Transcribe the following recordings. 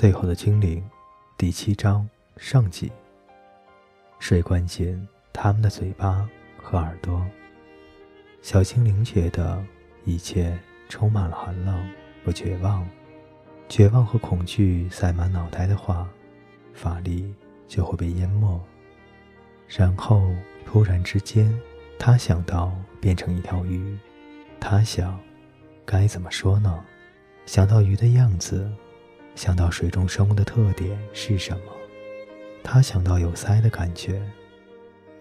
最后的精灵，第七章上集。水关进他们的嘴巴和耳朵。小精灵觉得一切充满了寒冷和绝望，绝望和恐惧塞满脑袋的话，法力就会被淹没。然后突然之间，他想到变成一条鱼。他想，该怎么说呢？想到鱼的样子。想到水中生物的特点是什么，他想到有鳃的感觉，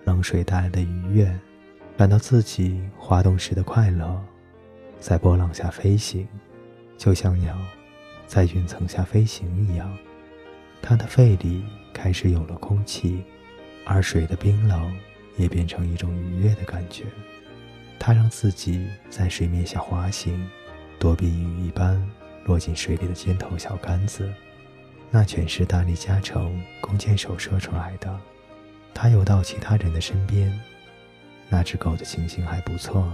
冷水带来的愉悦，感到自己滑动时的快乐，在波浪下飞行，就像鸟在云层下飞行一样。他的肺里开始有了空气，而水的冰冷也变成一种愉悦的感觉。他让自己在水面下滑行，躲避雨一般。落进水里的尖头小杆子，那全是大力加成弓箭手射出来的。他游到其他人的身边。那只狗的情形还不错，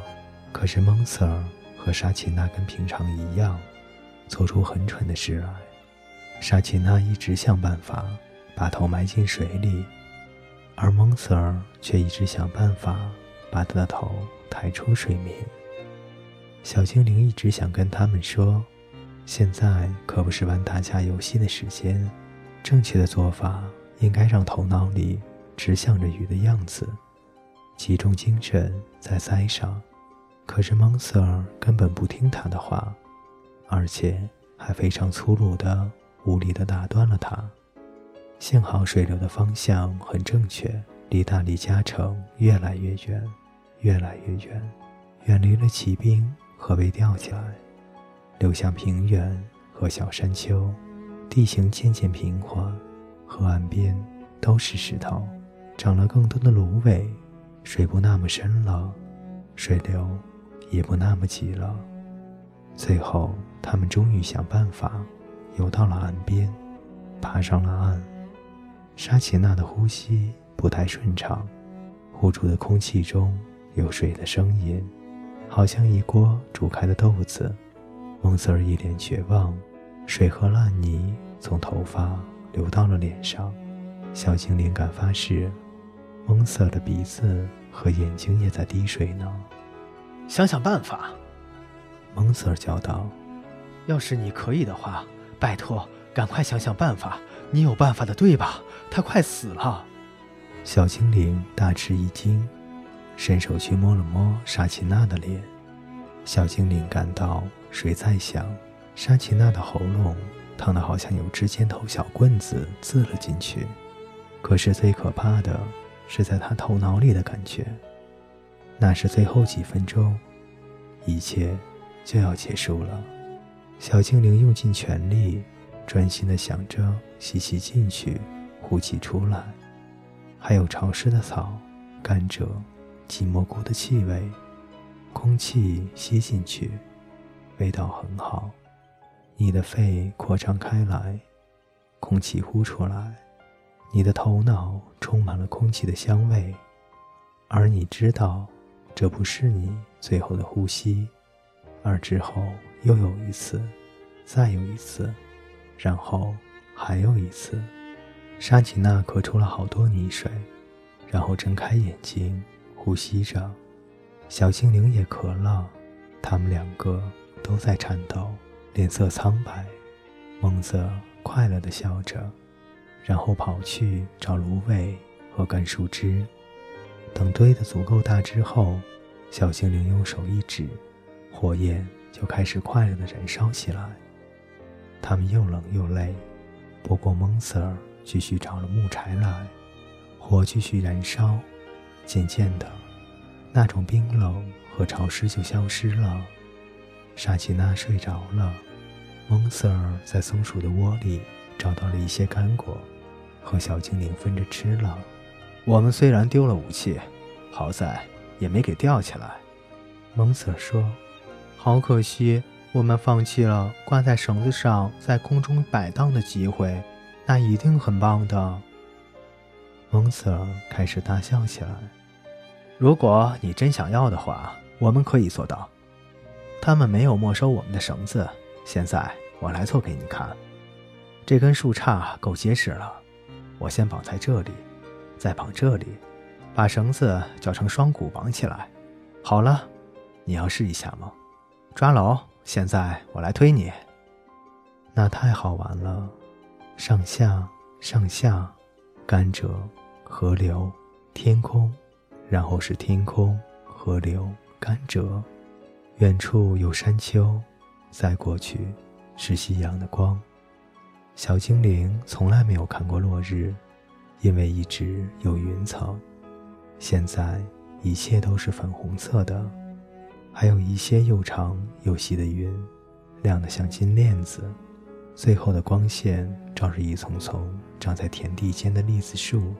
可是蒙 Sir 和沙奇娜跟平常一样，做出很蠢的事来。沙奇娜一直想办法把头埋进水里，而蒙 Sir 却一直想办法把他的头抬出水面。小精灵一直想跟他们说。现在可不是玩打架游戏的时间，正确的做法应该让头脑里只想着鱼的样子，集中精神在鳃上。可是蒙 Sir 根本不听他的话，而且还非常粗鲁的、无理的打断了他。幸好水流的方向很正确，离大理加城越来越远，越来越远，远离了骑兵和被吊起来。流向平原和小山丘，地形渐渐平缓，河岸边都是石头，长了更多的芦苇，水不那么深了，水流也不那么急了。最后，他们终于想办法游到了岸边，爬上了岸。沙琪娜的呼吸不太顺畅，呼出的空气中有水的声音，好像一锅煮开的豆子。蒙瑟尔一脸绝望，水和烂泥从头发流到了脸上。小精灵敢发誓，蒙瑟尔的鼻子和眼睛也在滴水呢。想想办法，蒙瑟尔叫道：“要是你可以的话，拜托，赶快想想办法。你有办法的，对吧？他快死了。”小精灵大吃一惊，伸手去摸了摸沙琪娜的脸。小精灵感到。谁在想，沙琪娜的喉咙烫得好像有只尖头小棍子刺了进去。可是最可怕的是在她头脑里的感觉。那是最后几分钟，一切就要结束了。小精灵用尽全力，专心地想着吸气进去，呼气出来，还有潮湿的草、甘蔗、鸡蘑菇的气味，空气吸进去。味道很好，你的肺扩张开来，空气呼出来，你的头脑充满了空气的香味，而你知道，这不是你最后的呼吸，而之后又有一次，再有一次，然后还有一次。沙琪娜咳出了好多泥水，然后睁开眼睛呼吸着，小精灵也咳了，他们两个。都在颤抖，脸色苍白。蒙泽快乐地笑着，然后跑去找芦苇和干树枝。等堆得足够大之后，小精灵用手一指，火焰就开始快乐地燃烧起来。他们又冷又累，不过蒙瑟继续找了木柴来，火继续燃烧。渐渐的，那种冰冷和潮湿就消失了。沙琪娜睡着了，蒙瑟尔在松鼠的窝里找到了一些干果，和小精灵分着吃了。我们虽然丢了武器，好在也没给吊起来。蒙瑟尔说：“好可惜，我们放弃了挂在绳子上在空中摆荡的机会，那一定很棒的。”蒙瑟尔开始大笑起来。如果你真想要的话，我们可以做到。他们没有没收我们的绳子，现在我来做给你看。这根树杈够结实了，我先绑在这里，再绑这里，把绳子绞成双股绑起来。好了，你要试一下吗？抓牢！现在我来推你。那太好玩了，上下上下，甘蔗，河流，天空，然后是天空，河流，甘蔗，远处有山丘，再过去是夕阳的光。小精灵从来没有看过落日，因为一直有云层。现在一切都是粉红色的，还有一些又长又细的云，亮得像金链子。最后的光线照着一丛丛长在田地间的栗子树，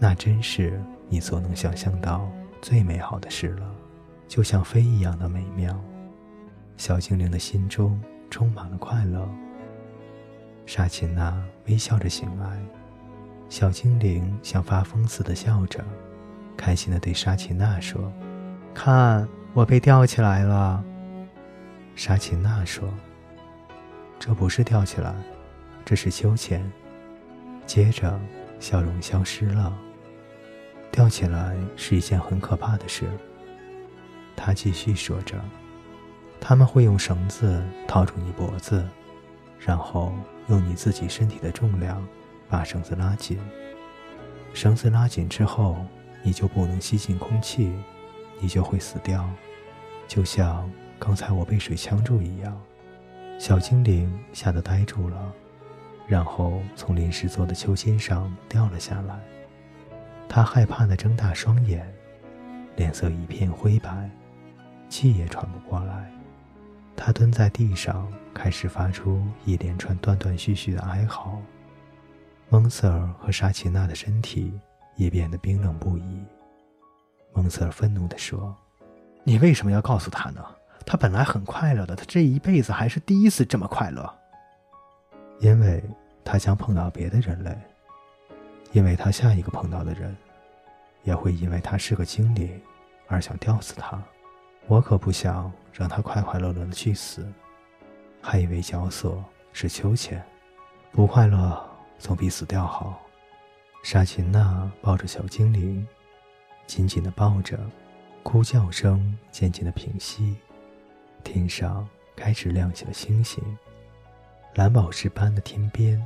那真是你所能想象到最美好的事了，就像飞一样的美妙。小精灵的心中充满了快乐。沙琴娜微笑着醒来，小精灵像发疯似的笑着，开心地对沙琴娜说：“看，我被吊起来了。”沙琴娜说：“这不是吊起来，这是秋千。”接着，笑容消失了。吊起来是一件很可怕的事。他继续说着：“他们会用绳子套住你脖子。”然后用你自己身体的重量把绳子拉紧。绳子拉紧之后，你就不能吸进空气，你就会死掉，就像刚才我被水呛住一样。小精灵吓得呆住了，然后从临时做的秋千上掉了下来。他害怕地睁大双眼，脸色一片灰白，气也喘不过来。他蹲在地上。开始发出一连串断断续续的哀嚎，蒙瑟尔和沙奇娜的身体也变得冰冷不已。蒙瑟尔愤怒地说：“你为什么要告诉他呢？他本来很快乐的，他这一辈子还是第一次这么快乐。因为他将碰到别的人类，因为他下一个碰到的人也会因为他是个精灵而想吊死他。我可不想让他快快乐乐的去死。”还以为绞索是秋千，不快乐总比死掉好。沙琴娜抱着小精灵，紧紧地抱着，哭叫声渐渐的平息。天上开始亮起了星星，蓝宝石般的天边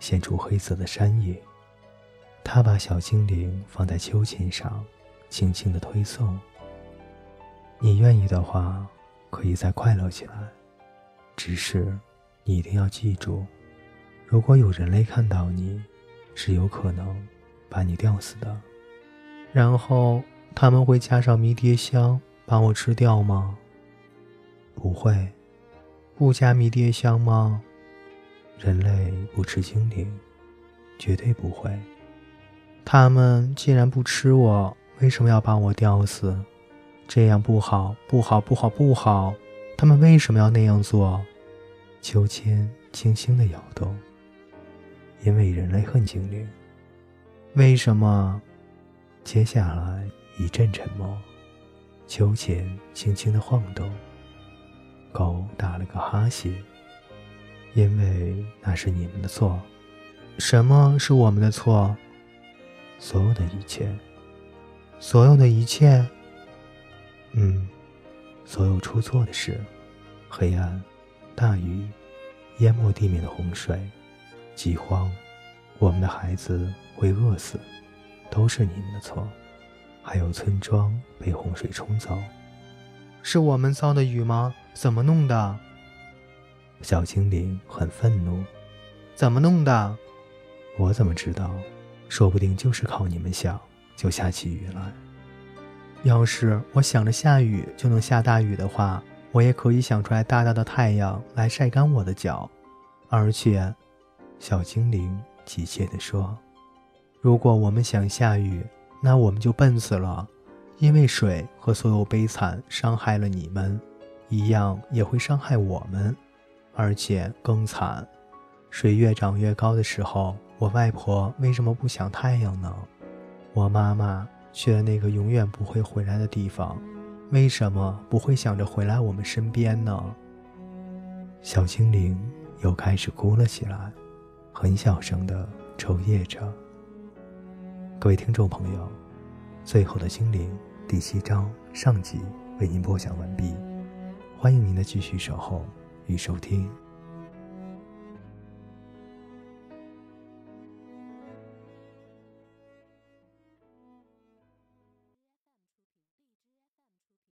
现出黑色的山影。他把小精灵放在秋千上，轻轻地推送。你愿意的话，可以再快乐起来。只是，你一定要记住，如果有人类看到你，是有可能把你吊死的。然后他们会加上迷迭香把我吃掉吗？不会，不加迷迭香吗？人类不吃精灵，绝对不会。他们既然不吃我，为什么要把我吊死？这样不好，不好，不好，不好。他们为什么要那样做？秋千轻轻地摇动。因为人类恨精灵。为什么？接下来一阵沉默。秋千轻轻地晃动。狗打了个哈欠。因为那是你们的错。什么是我们的错？所有的一切。所有的一切。嗯。所有出错的事，黑暗、大雨、淹没地面的洪水、饥荒，我们的孩子会饿死，都是你们的错。还有村庄被洪水冲走，是我们造的雨吗？怎么弄的？小精灵很愤怒。怎么弄的？我怎么知道？说不定就是靠你们想，就下起雨来。要是我想着下雨就能下大雨的话，我也可以想出来大大的太阳来晒干我的脚。而且，小精灵急切地说：“如果我们想下雨，那我们就笨死了，因为水和所有悲惨伤害了你们，一样也会伤害我们，而且更惨。水越涨越高的时候，我外婆为什么不想太阳呢？我妈妈。”去了那个永远不会回来的地方，为什么不会想着回来我们身边呢？小精灵又开始哭了起来。很小声的抽噎着。各位听众朋友，《最后的精灵》第七章上集为您播讲完毕，欢迎您的继续守候与收听。